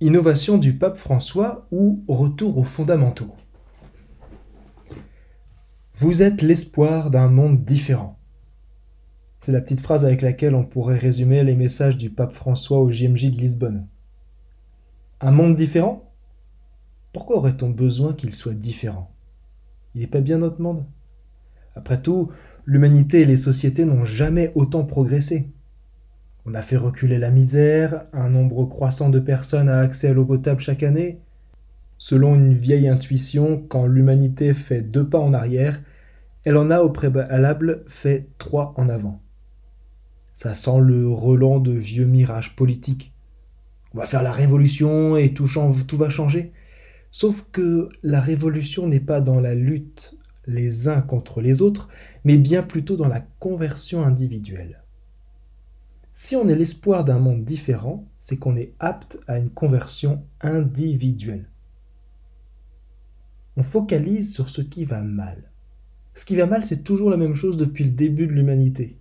Innovation du pape François ou retour aux fondamentaux? Vous êtes l'espoir d'un monde différent. C'est la petite phrase avec laquelle on pourrait résumer les messages du pape François au JMJ de Lisbonne. Un monde différent? Pourquoi aurait-on besoin qu'il soit différent? Il n'est pas bien notre monde? Après tout, l'humanité et les sociétés n'ont jamais autant progressé. On a fait reculer la misère, un nombre croissant de personnes a accès à l'eau potable chaque année. Selon une vieille intuition, quand l'humanité fait deux pas en arrière, elle en a au préalable fait trois en avant. Ça sent le relent de vieux mirages politiques. On va faire la révolution et tout, tout va changer. Sauf que la révolution n'est pas dans la lutte les uns contre les autres, mais bien plutôt dans la conversion individuelle. Si on est l'espoir d'un monde différent, c'est qu'on est apte à une conversion individuelle. On focalise sur ce qui va mal. Ce qui va mal, c'est toujours la même chose depuis le début de l'humanité.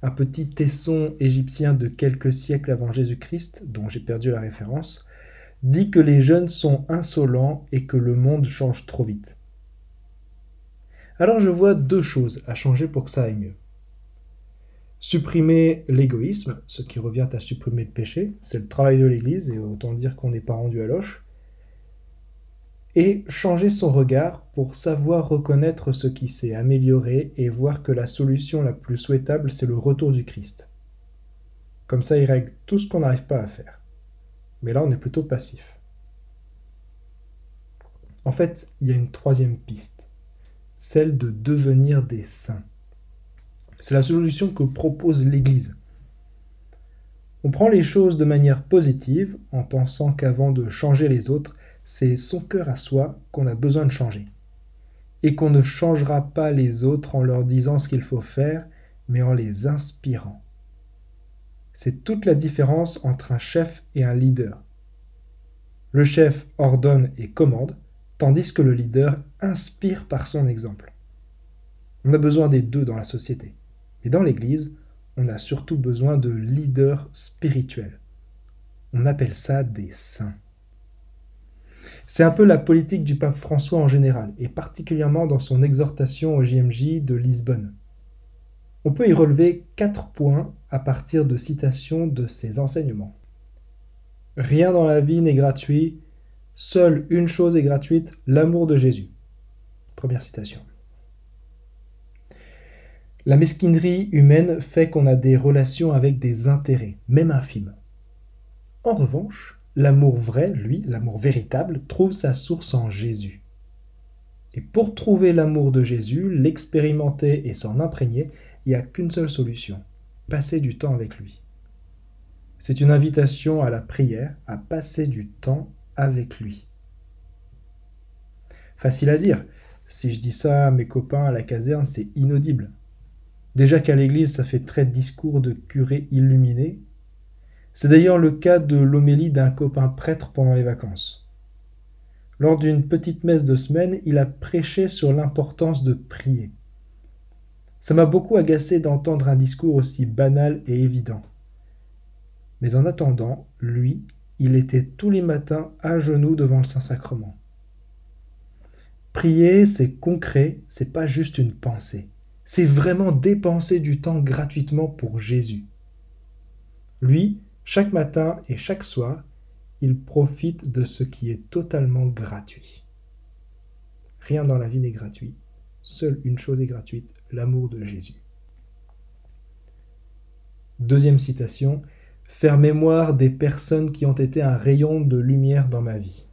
Un petit tesson égyptien de quelques siècles avant Jésus-Christ, dont j'ai perdu la référence, dit que les jeunes sont insolents et que le monde change trop vite. Alors je vois deux choses à changer pour que ça aille mieux. Supprimer l'égoïsme, ce qui revient à supprimer le péché, c'est le travail de l'Église, et autant dire qu'on n'est pas rendu à loche. Et changer son regard pour savoir reconnaître ce qui s'est amélioré et voir que la solution la plus souhaitable, c'est le retour du Christ. Comme ça, il règle tout ce qu'on n'arrive pas à faire. Mais là, on est plutôt passif. En fait, il y a une troisième piste, celle de devenir des saints. C'est la solution que propose l'Église. On prend les choses de manière positive en pensant qu'avant de changer les autres, c'est son cœur à soi qu'on a besoin de changer. Et qu'on ne changera pas les autres en leur disant ce qu'il faut faire, mais en les inspirant. C'est toute la différence entre un chef et un leader. Le chef ordonne et commande, tandis que le leader inspire par son exemple. On a besoin des deux dans la société. Et dans l'Église, on a surtout besoin de leaders spirituels. On appelle ça des saints. C'est un peu la politique du pape François en général, et particulièrement dans son exhortation au JMJ de Lisbonne. On peut y relever quatre points à partir de citations de ses enseignements. Rien dans la vie n'est gratuit, seule une chose est gratuite, l'amour de Jésus. Première citation. La mesquinerie humaine fait qu'on a des relations avec des intérêts, même infimes. En revanche, l'amour vrai, lui, l'amour véritable, trouve sa source en Jésus. Et pour trouver l'amour de Jésus, l'expérimenter et s'en imprégner, il n'y a qu'une seule solution, passer du temps avec lui. C'est une invitation à la prière, à passer du temps avec lui. Facile à dire. Si je dis ça à mes copains à la caserne, c'est inaudible. Déjà qu'à l'église, ça fait très discours de curé illuminé. C'est d'ailleurs le cas de l'homélie d'un copain prêtre pendant les vacances. Lors d'une petite messe de semaine, il a prêché sur l'importance de prier. Ça m'a beaucoup agacé d'entendre un discours aussi banal et évident. Mais en attendant, lui, il était tous les matins à genoux devant le Saint-Sacrement. Prier, c'est concret, c'est pas juste une pensée c'est vraiment dépenser du temps gratuitement pour Jésus. Lui, chaque matin et chaque soir, il profite de ce qui est totalement gratuit. Rien dans la vie n'est gratuit. Seule une chose est gratuite, l'amour de Jésus. Deuxième citation, faire mémoire des personnes qui ont été un rayon de lumière dans ma vie.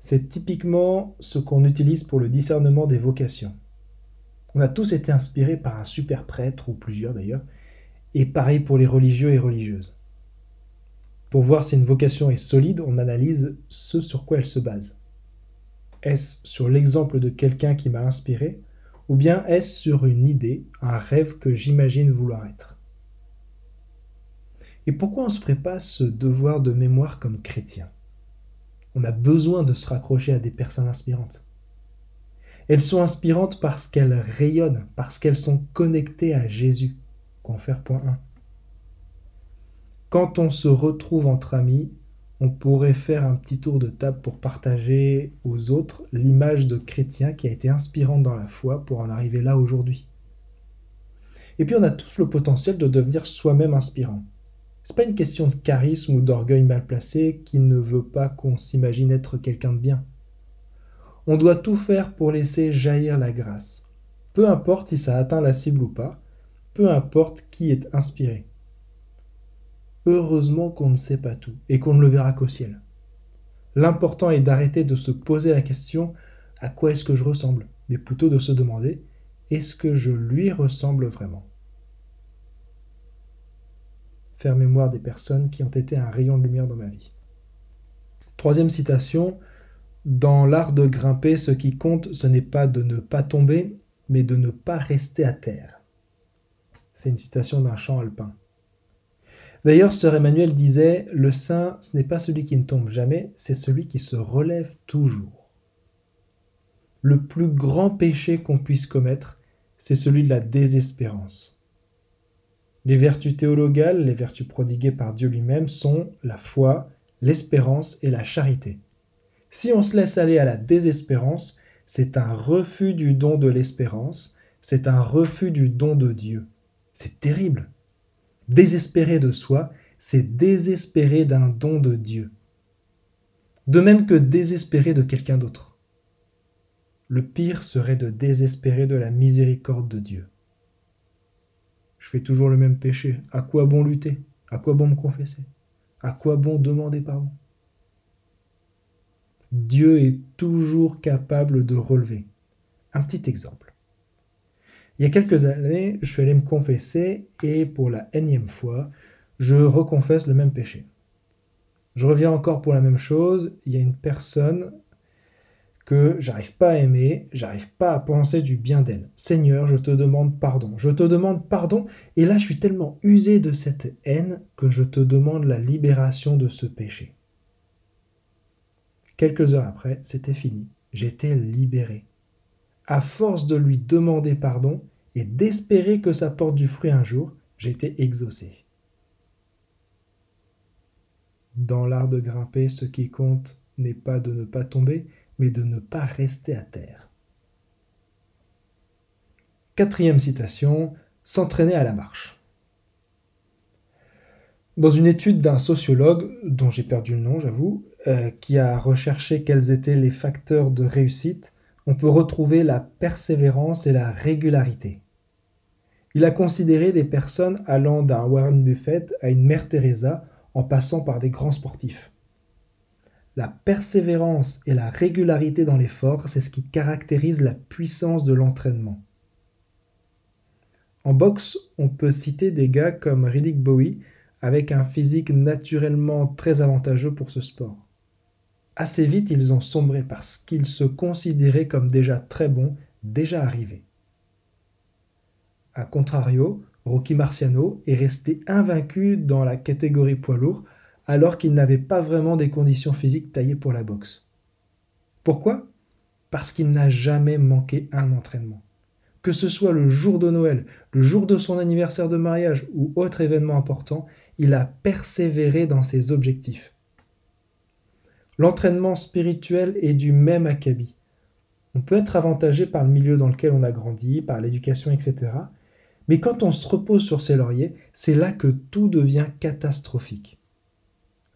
C'est typiquement ce qu'on utilise pour le discernement des vocations. On a tous été inspirés par un super prêtre, ou plusieurs d'ailleurs, et pareil pour les religieux et religieuses. Pour voir si une vocation est solide, on analyse ce sur quoi elle se base. Est-ce sur l'exemple de quelqu'un qui m'a inspiré, ou bien est-ce sur une idée, un rêve que j'imagine vouloir être? Et pourquoi on ne se ferait pas ce devoir de mémoire comme chrétien? On a besoin de se raccrocher à des personnes inspirantes. Elles sont inspirantes parce qu'elles rayonnent, parce qu'elles sont connectées à Jésus. Point 1. quand on se retrouve entre amis, on pourrait faire un petit tour de table pour partager aux autres l'image de chrétien qui a été inspirante dans la foi pour en arriver là aujourd'hui. Et puis on a tous le potentiel de devenir soi-même inspirant. C'est pas une question de charisme ou d'orgueil mal placé qui ne veut pas qu'on s'imagine être quelqu'un de bien. On doit tout faire pour laisser jaillir la grâce. Peu importe si ça atteint la cible ou pas, peu importe qui est inspiré. Heureusement qu'on ne sait pas tout et qu'on ne le verra qu'au ciel. L'important est d'arrêter de se poser la question à quoi est-ce que je ressemble, mais plutôt de se demander est-ce que je lui ressemble vraiment? Faire mémoire des personnes qui ont été un rayon de lumière dans ma vie. Troisième citation, dans l'art de grimper, ce qui compte, ce n'est pas de ne pas tomber, mais de ne pas rester à terre. C'est une citation d'un chant alpin. D'ailleurs, sœur Emmanuel disait Le saint, ce n'est pas celui qui ne tombe jamais, c'est celui qui se relève toujours. Le plus grand péché qu'on puisse commettre, c'est celui de la désespérance. Les vertus théologales, les vertus prodiguées par Dieu lui-même, sont la foi, l'espérance et la charité. Si on se laisse aller à la désespérance, c'est un refus du don de l'espérance, c'est un refus du don de Dieu. C'est terrible. Désespérer de soi, c'est désespérer d'un don de Dieu. De même que désespérer de quelqu'un d'autre. Le pire serait de désespérer de la miséricorde de Dieu. Je fais toujours le même péché. À quoi bon lutter? À quoi bon me confesser? À quoi bon demander pardon? Dieu est toujours capable de relever. Un petit exemple. Il y a quelques années, je suis allé me confesser et pour la énième fois, je reconfesse le même péché. Je reviens encore pour la même chose. Il y a une personne que j'arrive pas à aimer, j'arrive pas à penser du bien d'elle. Seigneur, je te demande pardon. Je te demande pardon. Et là, je suis tellement usé de cette haine que je te demande la libération de ce péché. Quelques heures après, c'était fini. J'étais libéré. À force de lui demander pardon, et d'espérer que ça porte du fruit un jour, été exaucé. Dans l'art de grimper, ce qui compte n'est pas de ne pas tomber, mais de ne pas rester à terre. Quatrième citation, s'entraîner à la marche. Dans une étude d'un sociologue, dont j'ai perdu le nom, j'avoue, euh, qui a recherché quels étaient les facteurs de réussite, on peut retrouver la persévérance et la régularité. Il a considéré des personnes allant d'un Warren Buffett à une Mère Teresa en passant par des grands sportifs. La persévérance et la régularité dans l'effort, c'est ce qui caractérise la puissance de l'entraînement. En boxe, on peut citer des gars comme Riddick Bowie avec un physique naturellement très avantageux pour ce sport. Assez vite, ils ont sombré parce qu'ils se considéraient comme déjà très bons, déjà arrivés. A contrario, Rocky Marciano est resté invaincu dans la catégorie poids lourd alors qu'il n'avait pas vraiment des conditions physiques taillées pour la boxe. Pourquoi? Parce qu'il n'a jamais manqué un entraînement. Que ce soit le jour de Noël, le jour de son anniversaire de mariage ou autre événement important, il a persévéré dans ses objectifs. L'entraînement spirituel est du même acabit. On peut être avantagé par le milieu dans lequel on a grandi, par l'éducation, etc. Mais quand on se repose sur ses lauriers, c'est là que tout devient catastrophique.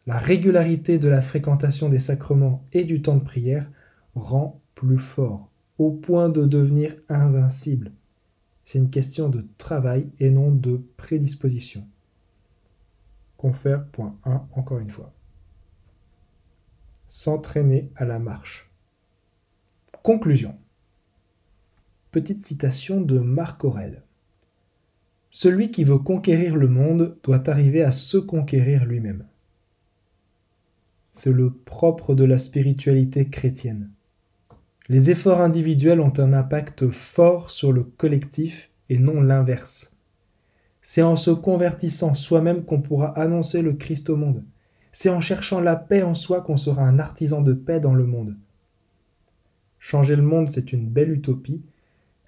La régularité de la fréquentation des sacrements et du temps de prière rend plus fort, au point de devenir invincible. C'est une question de travail et non de prédisposition. Confère.1 encore une fois. S'entraîner à la marche. Conclusion. Petite citation de Marc Aurèle. Celui qui veut conquérir le monde doit arriver à se conquérir lui-même. C'est le propre de la spiritualité chrétienne. Les efforts individuels ont un impact fort sur le collectif et non l'inverse. C'est en se convertissant soi-même qu'on pourra annoncer le Christ au monde. C'est en cherchant la paix en soi qu'on sera un artisan de paix dans le monde. Changer le monde, c'est une belle utopie,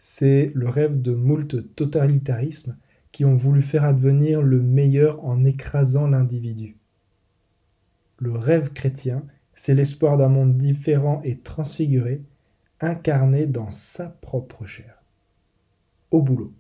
c'est le rêve de moult totalitarisme, qui ont voulu faire advenir le meilleur en écrasant l'individu. Le rêve chrétien, c'est l'espoir d'un monde différent et transfiguré, incarné dans sa propre chair. Au boulot.